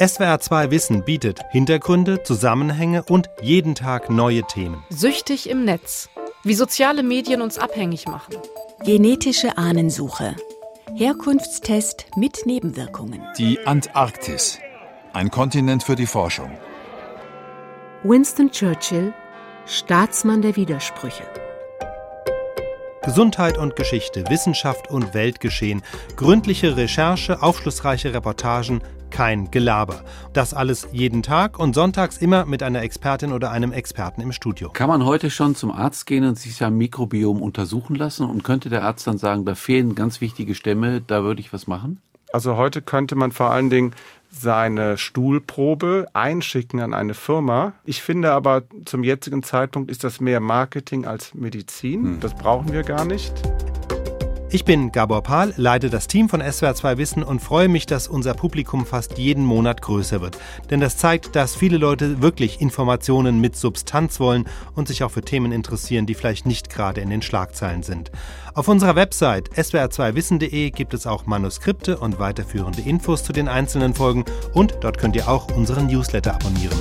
SWR2 Wissen bietet Hintergründe, Zusammenhänge und jeden Tag neue Themen. Süchtig im Netz. Wie soziale Medien uns abhängig machen. Genetische Ahnensuche. Herkunftstest mit Nebenwirkungen. Die Antarktis. Ein Kontinent für die Forschung. Winston Churchill, Staatsmann der Widersprüche. Gesundheit und Geschichte, Wissenschaft und Weltgeschehen, gründliche Recherche, aufschlussreiche Reportagen, kein Gelaber. Das alles jeden Tag und sonntags immer mit einer Expertin oder einem Experten im Studio. Kann man heute schon zum Arzt gehen und sich sein Mikrobiom untersuchen lassen und könnte der Arzt dann sagen, da fehlen ganz wichtige Stämme, da würde ich was machen? Also heute könnte man vor allen Dingen seine Stuhlprobe einschicken an eine Firma. Ich finde aber zum jetzigen Zeitpunkt ist das mehr Marketing als Medizin. Hm. Das brauchen wir gar nicht. Ich bin Gabor Pahl, leite das Team von SWR2 Wissen und freue mich, dass unser Publikum fast jeden Monat größer wird. Denn das zeigt, dass viele Leute wirklich Informationen mit Substanz wollen und sich auch für Themen interessieren, die vielleicht nicht gerade in den Schlagzeilen sind. Auf unserer Website swr2wissen.de gibt es auch Manuskripte und weiterführende Infos zu den einzelnen Folgen und dort könnt ihr auch unseren Newsletter abonnieren.